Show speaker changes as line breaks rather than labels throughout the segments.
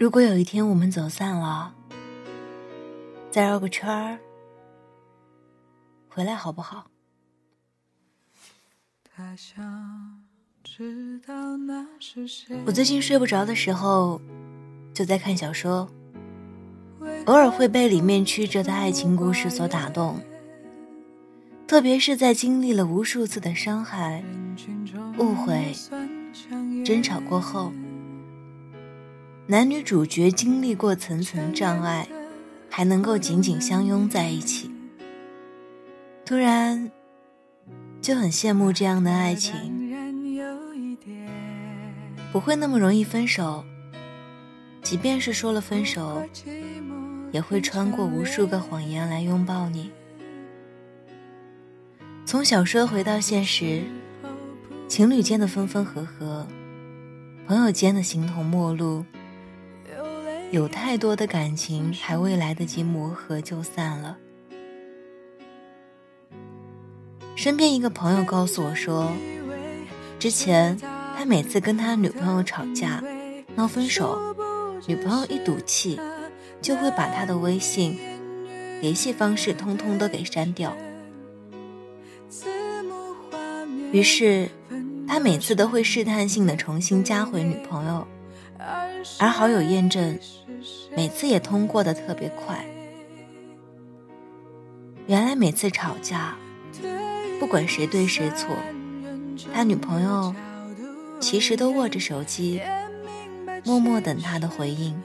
如果有一天我们走散了，再绕个圈儿回来好不好？我最近睡不着的时候，就在看小说，偶尔会被里面曲折的爱情故事所打动。特别是在经历了无数次的伤害、误会、争吵过后，男女主角经历过层层障碍，还能够紧紧相拥在一起，突然就很羡慕这样的爱情，不会那么容易分手，即便是说了分手，也会穿过无数个谎言来拥抱你。从小说回到现实，情侣间的分分合合，朋友间的形同陌路，有太多的感情还未来得及磨合就散了。身边一个朋友告诉我说，之前他每次跟他女朋友吵架、闹分手，女朋友一赌气，就会把他的微信、联系方式通通都给删掉。于是，他每次都会试探性的重新加回女朋友，而好友验证，每次也通过的特别快。原来每次吵架，不管谁对谁错，他女朋友其实都握着手机，默默等他的回应，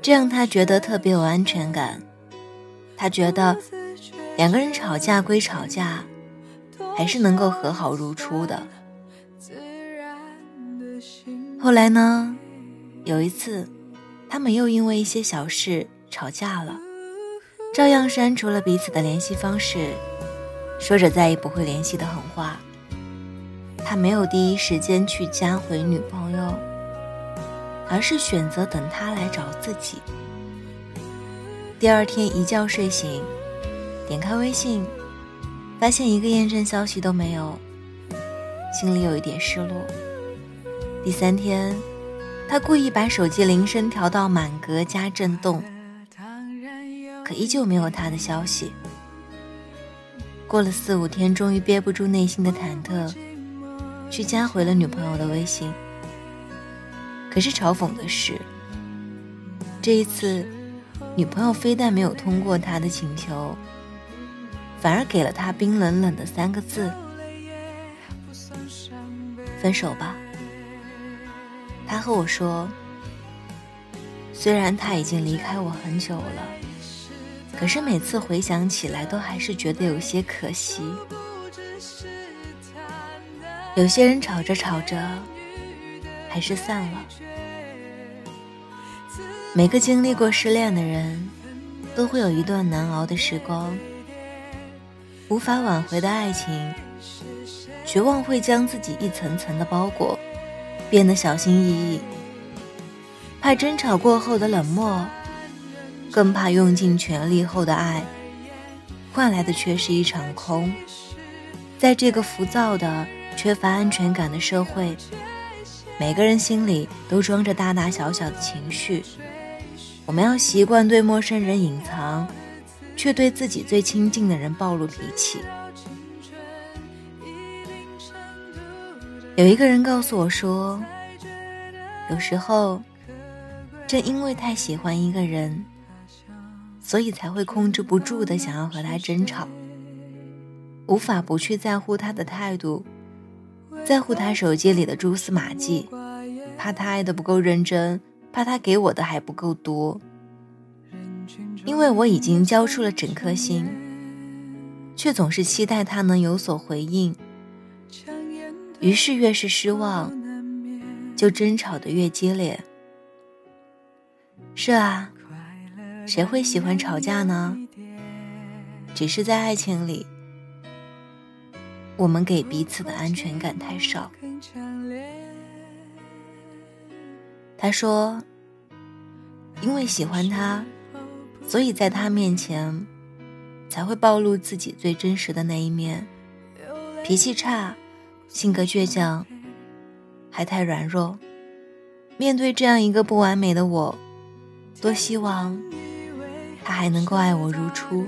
这样他觉得特别有安全感，他觉得。两个人吵架归吵架，还是能够和好如初的。后来呢，有一次，他们又因为一些小事吵架了，照样删除了彼此的联系方式，说着再也不会联系的狠话。他没有第一时间去加回女朋友，而是选择等她来找自己。第二天一觉睡醒。点开微信，发现一个验证消息都没有，心里有一点失落。第三天，他故意把手机铃声调到满格加震动，可依旧没有他的消息。过了四五天，终于憋不住内心的忐忑，去加回了女朋友的微信。可是嘲讽的是，这一次，女朋友非但没有通过他的请求。反而给了他冰冷冷的三个字：“分手吧。”他和我说：“虽然他已经离开我很久了，可是每次回想起来，都还是觉得有些可惜。有些人吵着吵着，还是散了。每个经历过失恋的人，都会有一段难熬的时光。”无法挽回的爱情，绝望会将自己一层层的包裹，变得小心翼翼，怕争吵过后的冷漠，更怕用尽全力后的爱，换来的却是一场空。在这个浮躁的、缺乏安全感的社会，每个人心里都装着大大小小的情绪，我们要习惯对陌生人隐藏。却对自己最亲近的人暴露脾气。有一个人告诉我说，有时候，正因为太喜欢一个人，所以才会控制不住的想要和他争吵，无法不去在乎他的态度，在乎他手机里的蛛丝马迹，怕他爱的不够认真，怕他给我的还不够多。因为我已经交出了整颗心，却总是期待他能有所回应，于是越是失望，就争吵的越激烈。是啊，谁会喜欢吵架呢？只是在爱情里，我们给彼此的安全感太少。他说，因为喜欢他。所以在他面前，才会暴露自己最真实的那一面，脾气差，性格倔强，还太软弱。面对这样一个不完美的我，多希望他还能够爱我如初。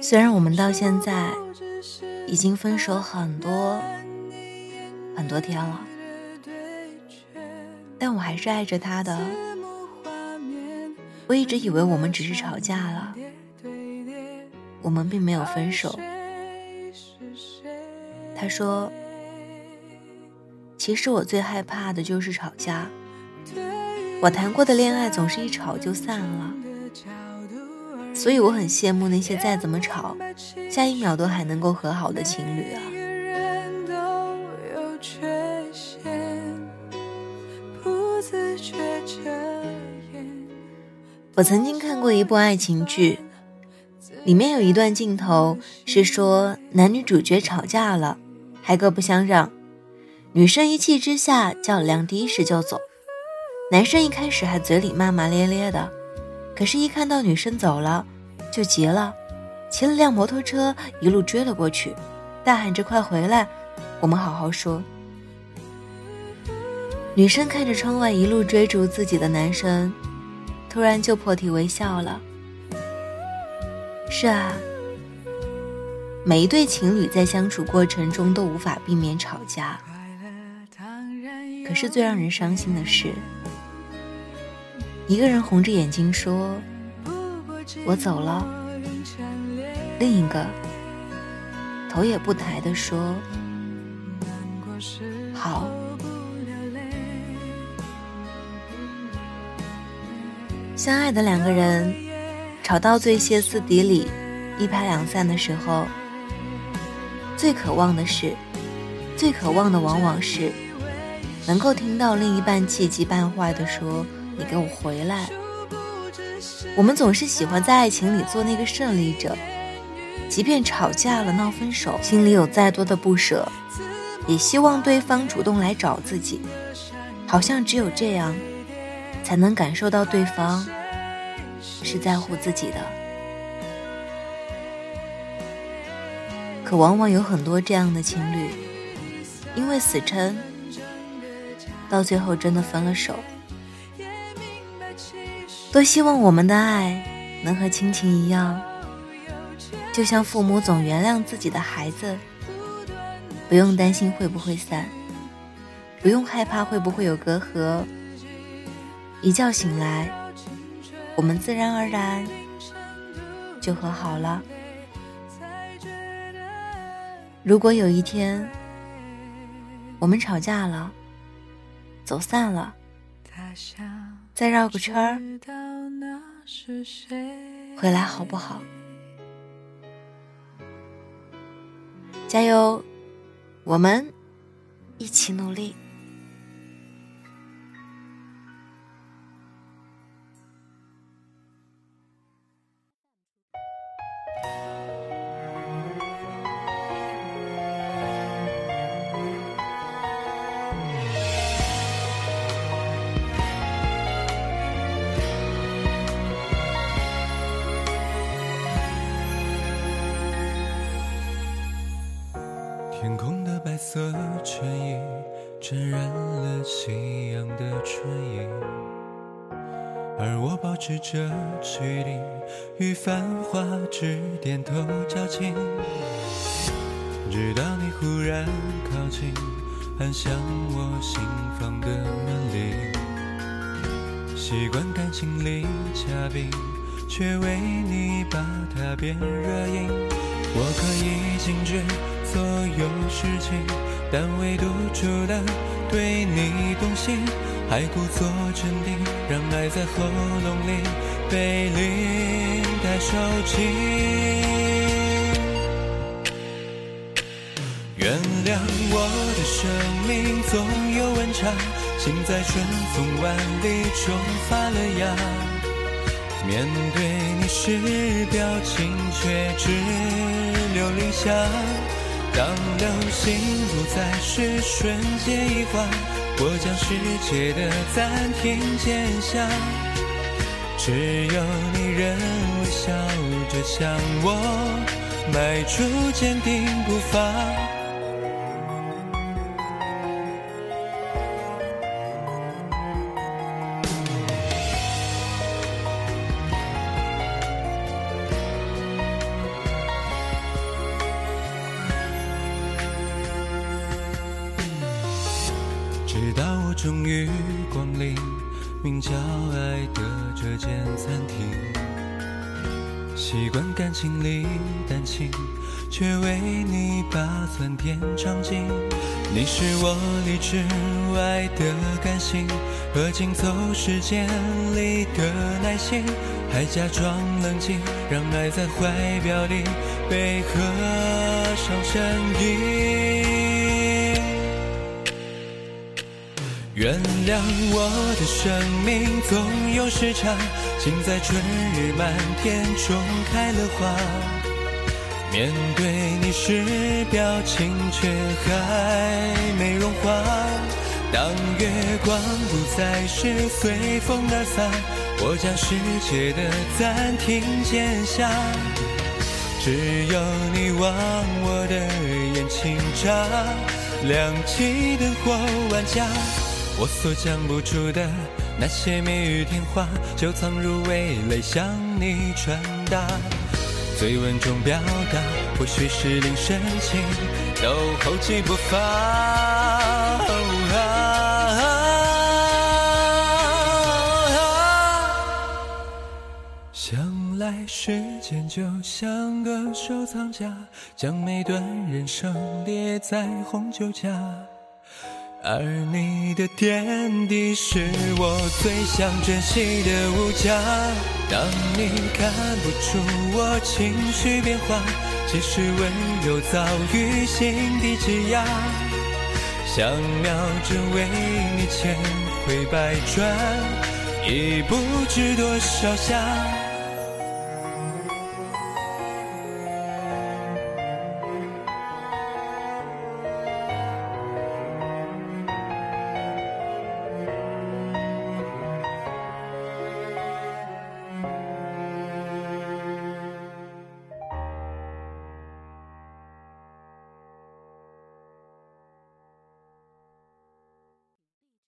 虽然我们到现在已经分手很多很多天了，但我还是爱着他的。我一直以为我们只是吵架了，我们并没有分手。他说：“其实我最害怕的就是吵架。我谈过的恋爱总是一吵就散了。”所以我很羡慕那些再怎么吵，下一秒都还能够和好的情侣啊！我曾经看过一部爱情剧，里面有一段镜头是说男女主角吵架了，还各不相让，女生一气之下叫了辆的士就走，男生一开始还嘴里骂骂咧咧的。可是，一看到女生走了，就急了，骑了辆摩托车一路追了过去，大喊着“快回来，我们好好说”。女生看着窗外一路追逐自己的男生，突然就破涕为笑了。是啊，每一对情侣在相处过程中都无法避免吵架，可是最让人伤心的是。一个人红着眼睛说：“我走了。”另一个头也不抬的说：“好。”相爱的两个人吵到最歇斯底里、一拍两散的时候，最渴望的是，最渴望的往往是能够听到另一半气急败坏的说。你给我回来！我们总是喜欢在爱情里做那个胜利者，即便吵架了、闹分手，心里有再多的不舍，也希望对方主动来找自己，好像只有这样，才能感受到对方是在乎自己的。可往往有很多这样的情侣，因为死撑，到最后真的分了手。多希望我们的爱能和亲情一样，就像父母总原谅自己的孩子，不用担心会不会散，不用害怕会不会有隔阂。一觉醒来，我们自然而然就和好了。如果有一天我们吵架了，走散了。再绕个圈儿，回来好不好？加油，我们一起努力。
天空的白色衬衣沾染了夕阳的春意，而我保持着距离，与繁华只点头交情。直到你忽然靠近，按响我心房的门铃。习惯感情里嘉宾，却为你把它变热饮。我可以静止。所有事情，但唯独除了对你动心，还故作镇定，让爱在喉咙里被淋带收紧。原谅我的生命总有温差，心在春风万里中发了芽。面对你时表情却只留零下。当流星不再是瞬间一晃，我将世界的暂停键下，只有你仍微笑着向我迈出坚定步伐。直到我终于光临名叫爱的这间餐厅，习惯感情里淡情，却为你把酸甜尝尽。你是我理智外的感性，和紧凑时间里的耐心，还假装冷静，让爱在怀表里被合上声音。原谅我的生命总有时差，竟在春日满天中开了花。面对你时，表情却还没融化。当月光不再是随风而散，我将世界的暂停剪下。只有你望我的眼睛眨，亮起灯火万家。我所讲不出的那些蜜语甜话，就藏入味蕾向你传达。最稳重表达，或许是令深情都厚积薄发。想来时间就像个收藏家，将每段人生列在红酒架。而你的点滴是我最想珍惜的物价。当你看不出我情绪变化，其实温柔早于心底挤压。像秒针为你千回百转，已不知多少下。